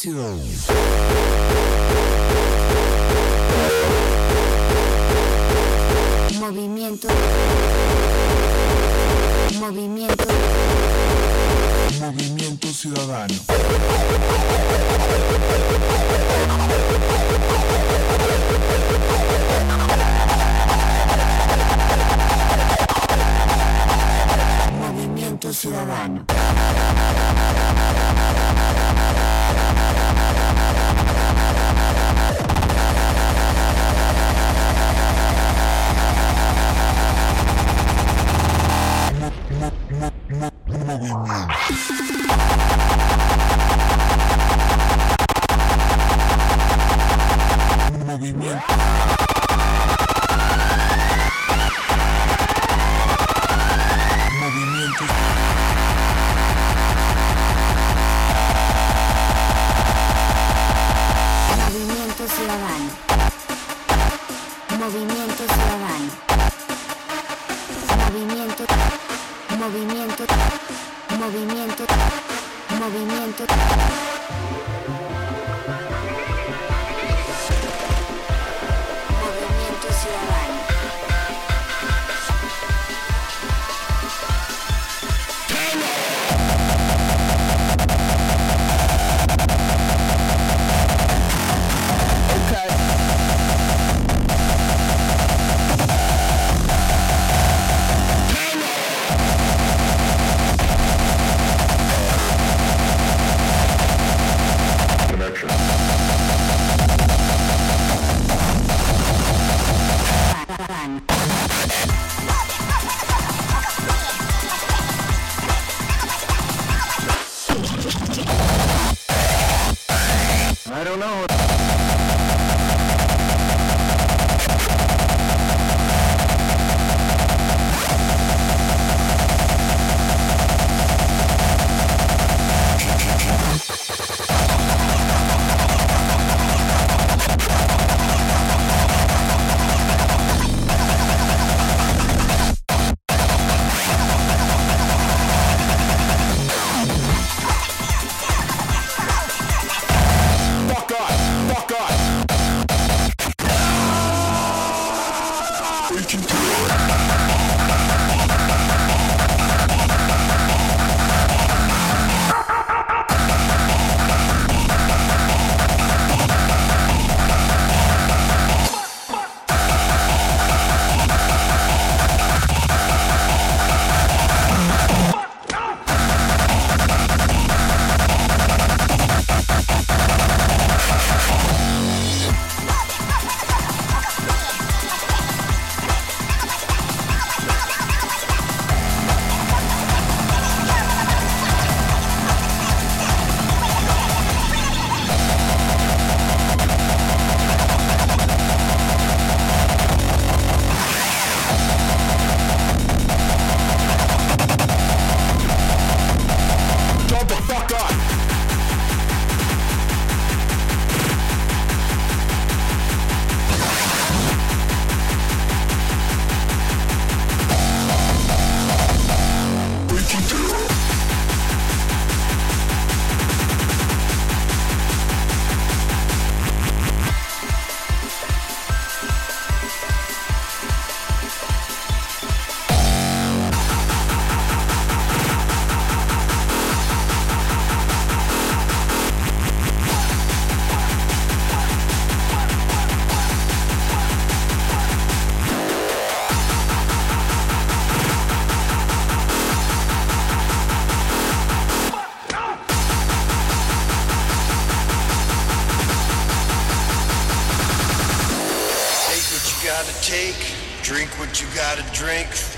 Sensación.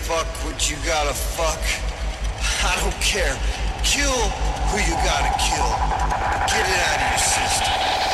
Fuck what you gotta fuck. I don't care. Kill who you gotta kill. Get it out of your system.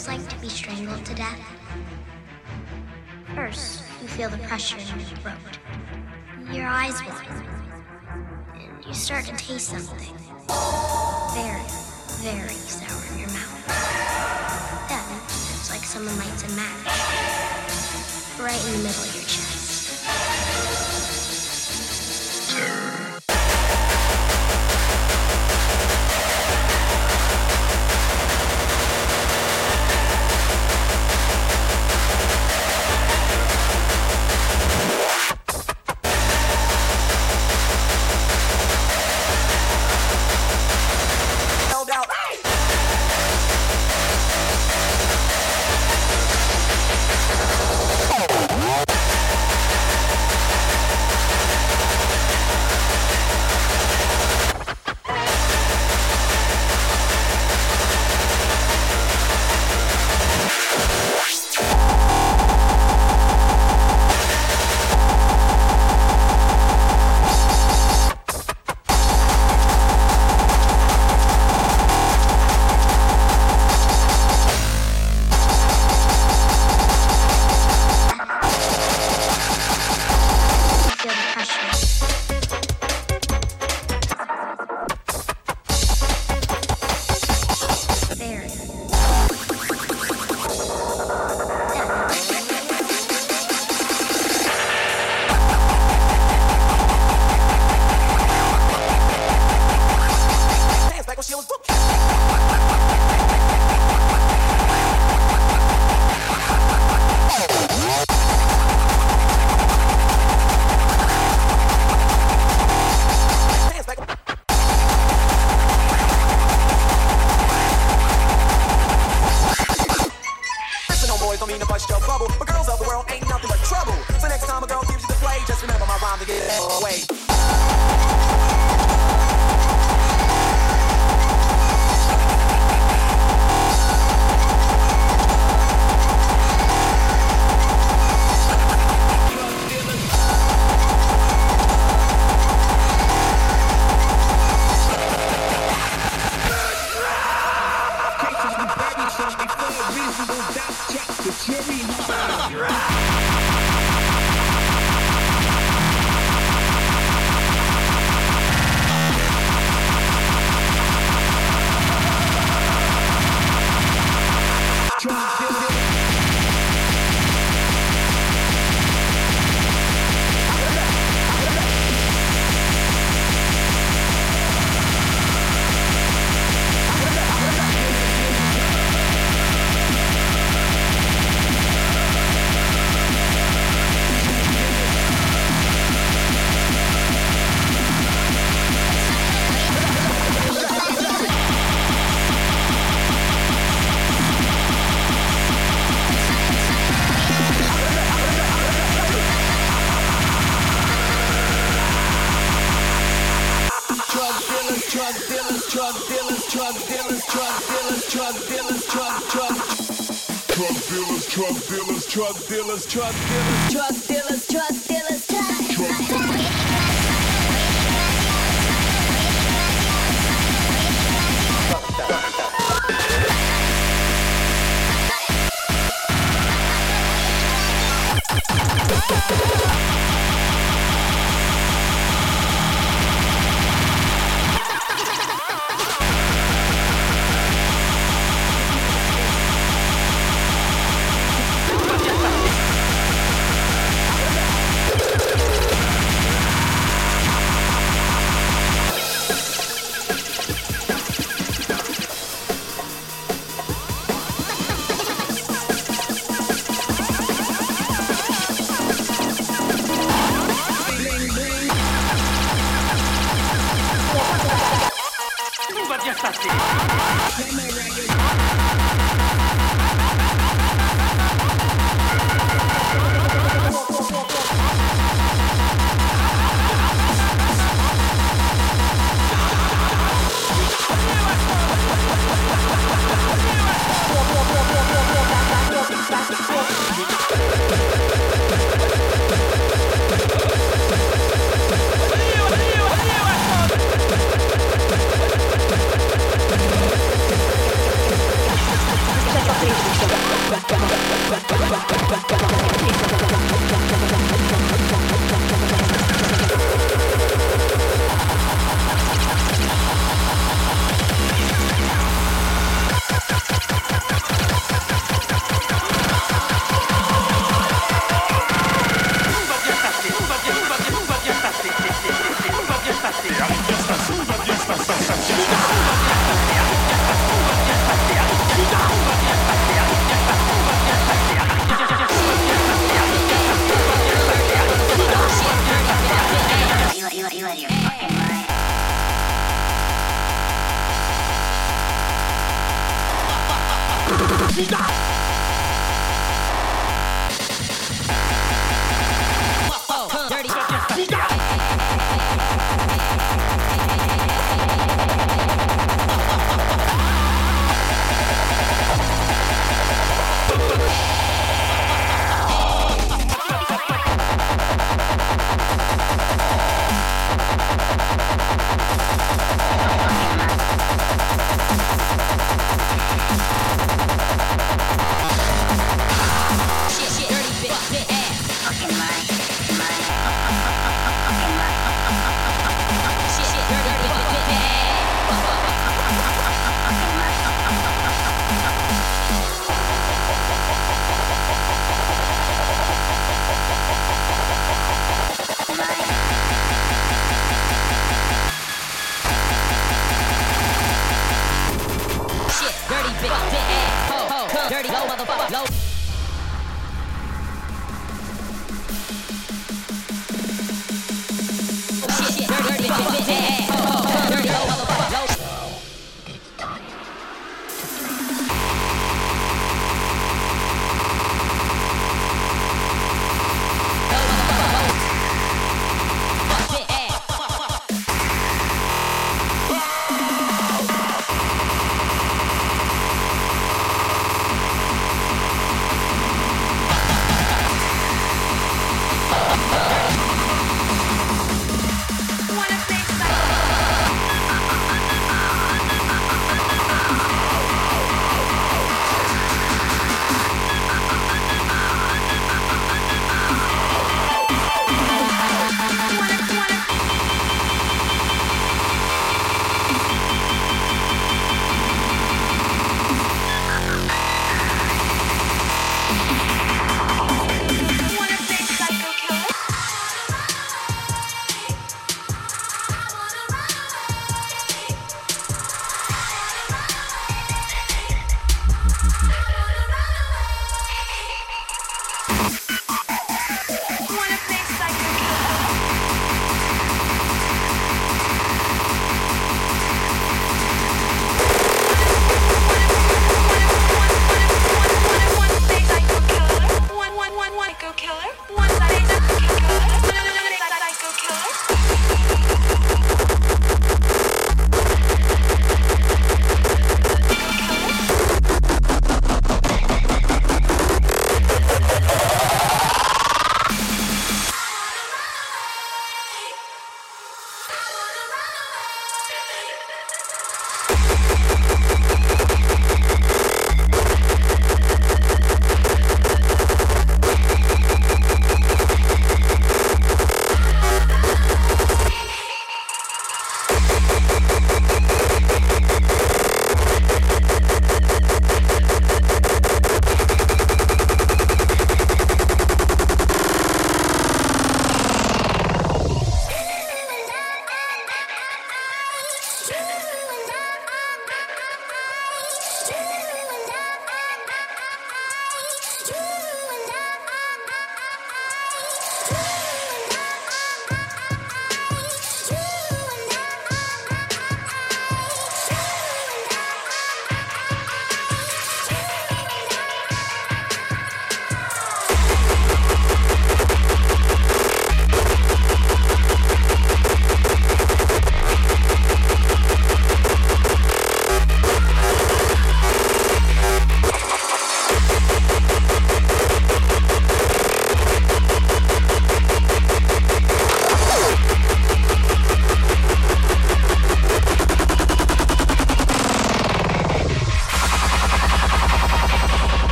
Feels like to be strangled to death? First, you feel the pressure in your throat. Your eyes water. And you start to taste something. Very, very sour in your mouth. Then, it's like someone lights a match. Right in the middle of your chest. Held drug dealers, drug dealers, drug dealers, drug dealers, drug dealers, drug dealers.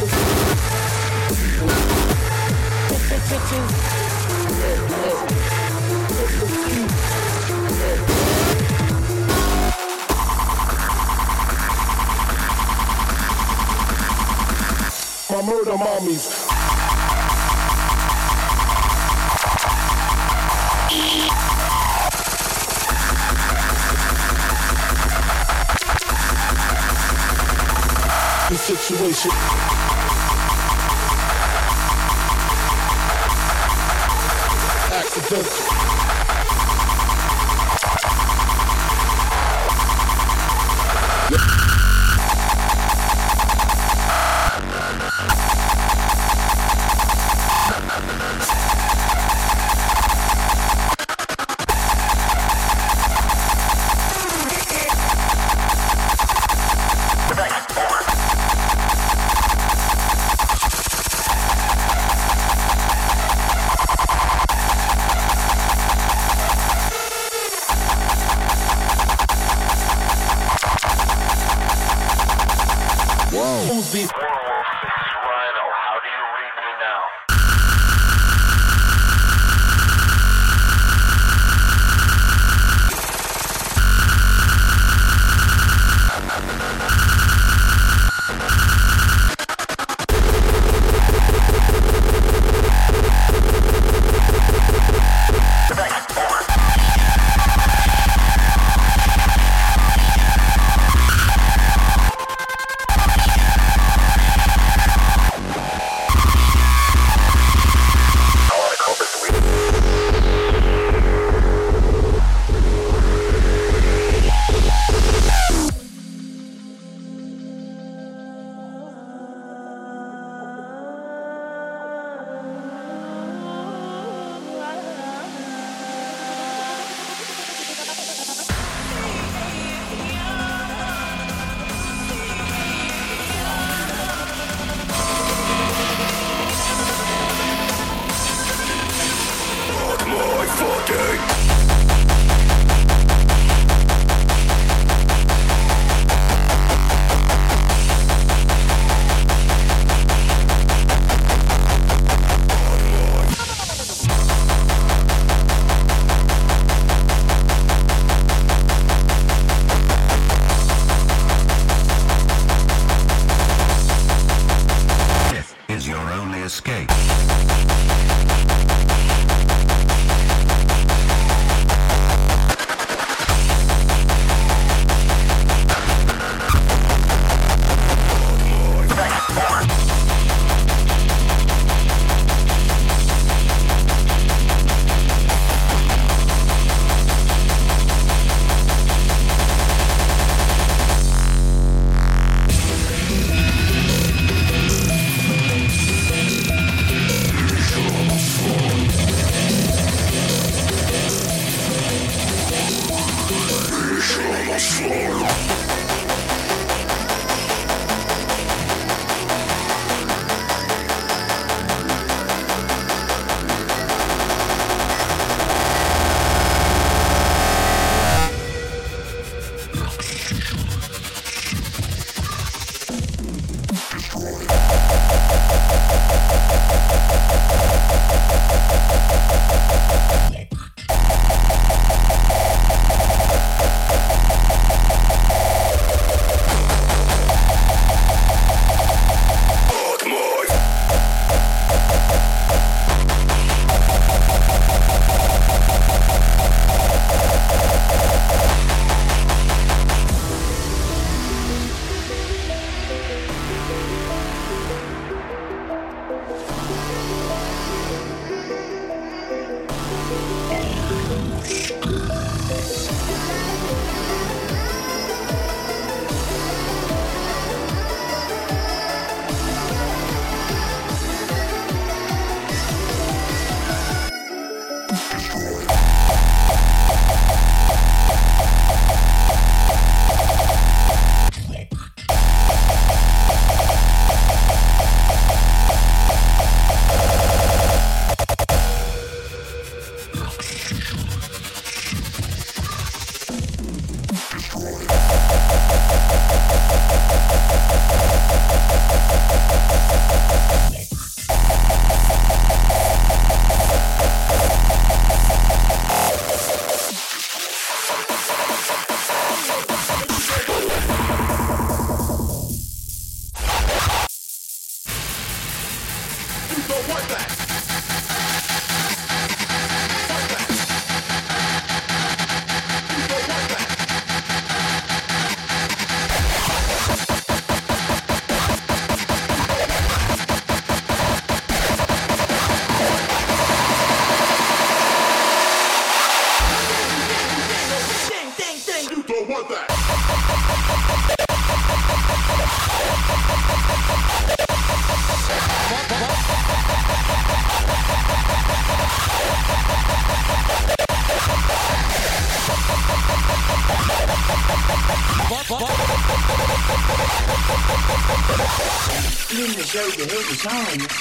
My murder. The situation.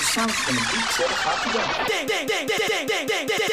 sounds gonna the so hot. Ding, ding, ding, ding, ding, ding, ding.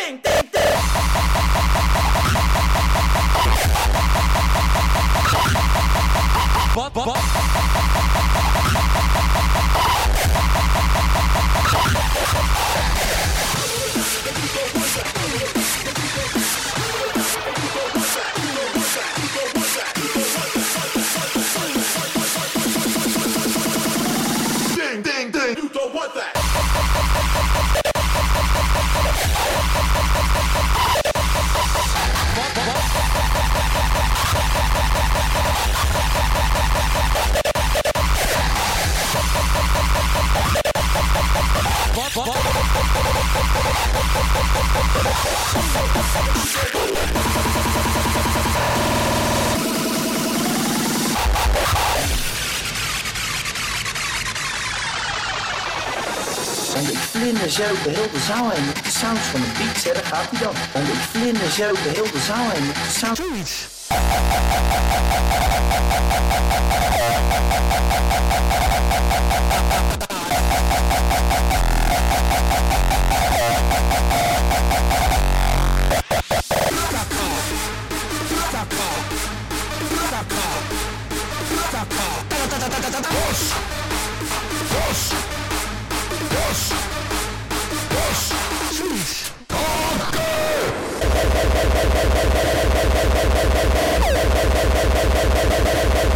zeilde heel de zaal heen met de sounds van de beats. Hè, gaat hij dan. Want ik vlinder zeilde heel de zaal heen met de sounds. Zoiets. Push!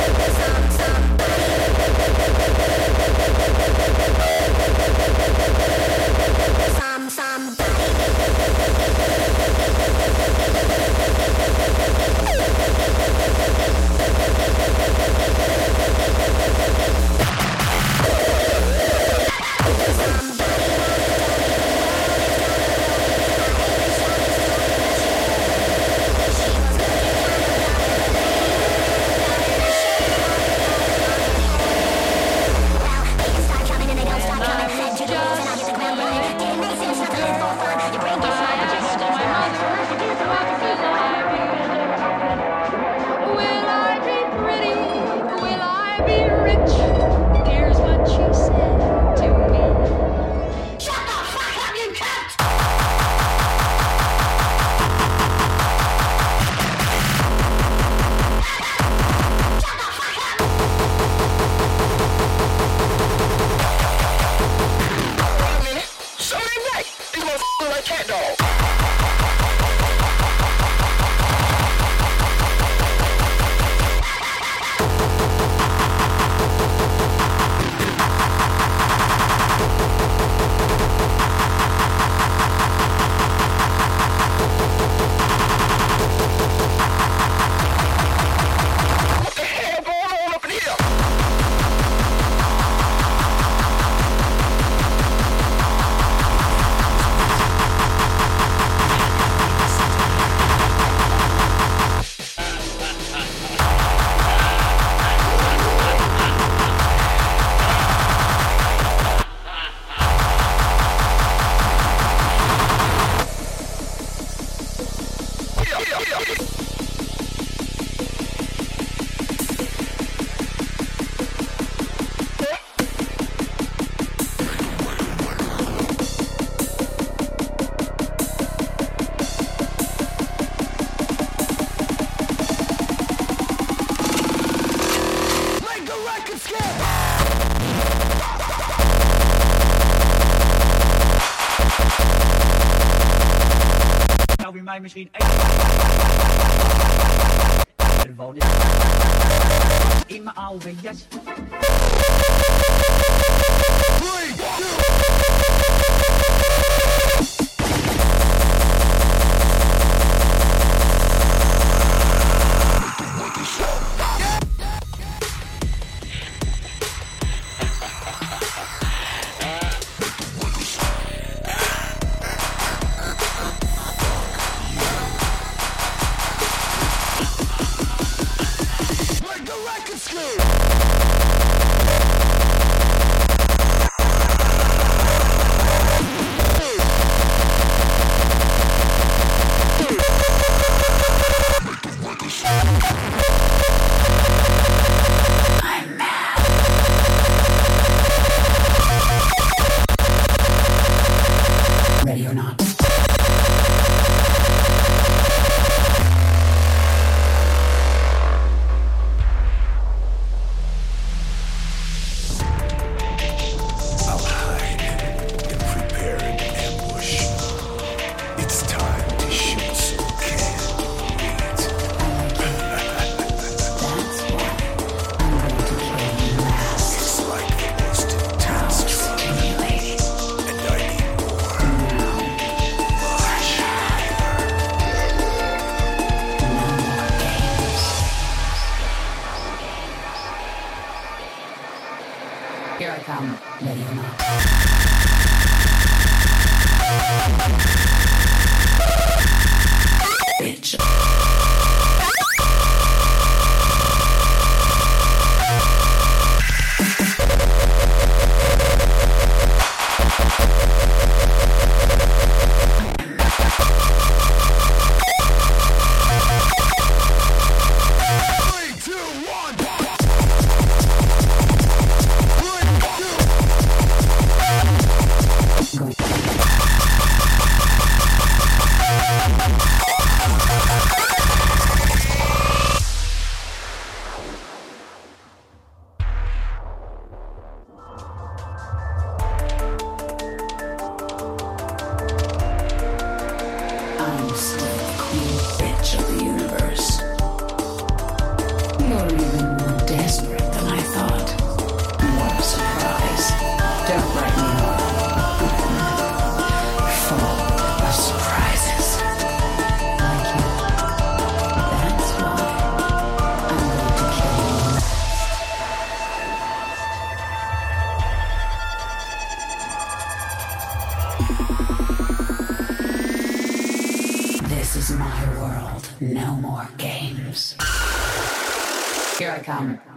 Cause I'm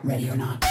Ready or not.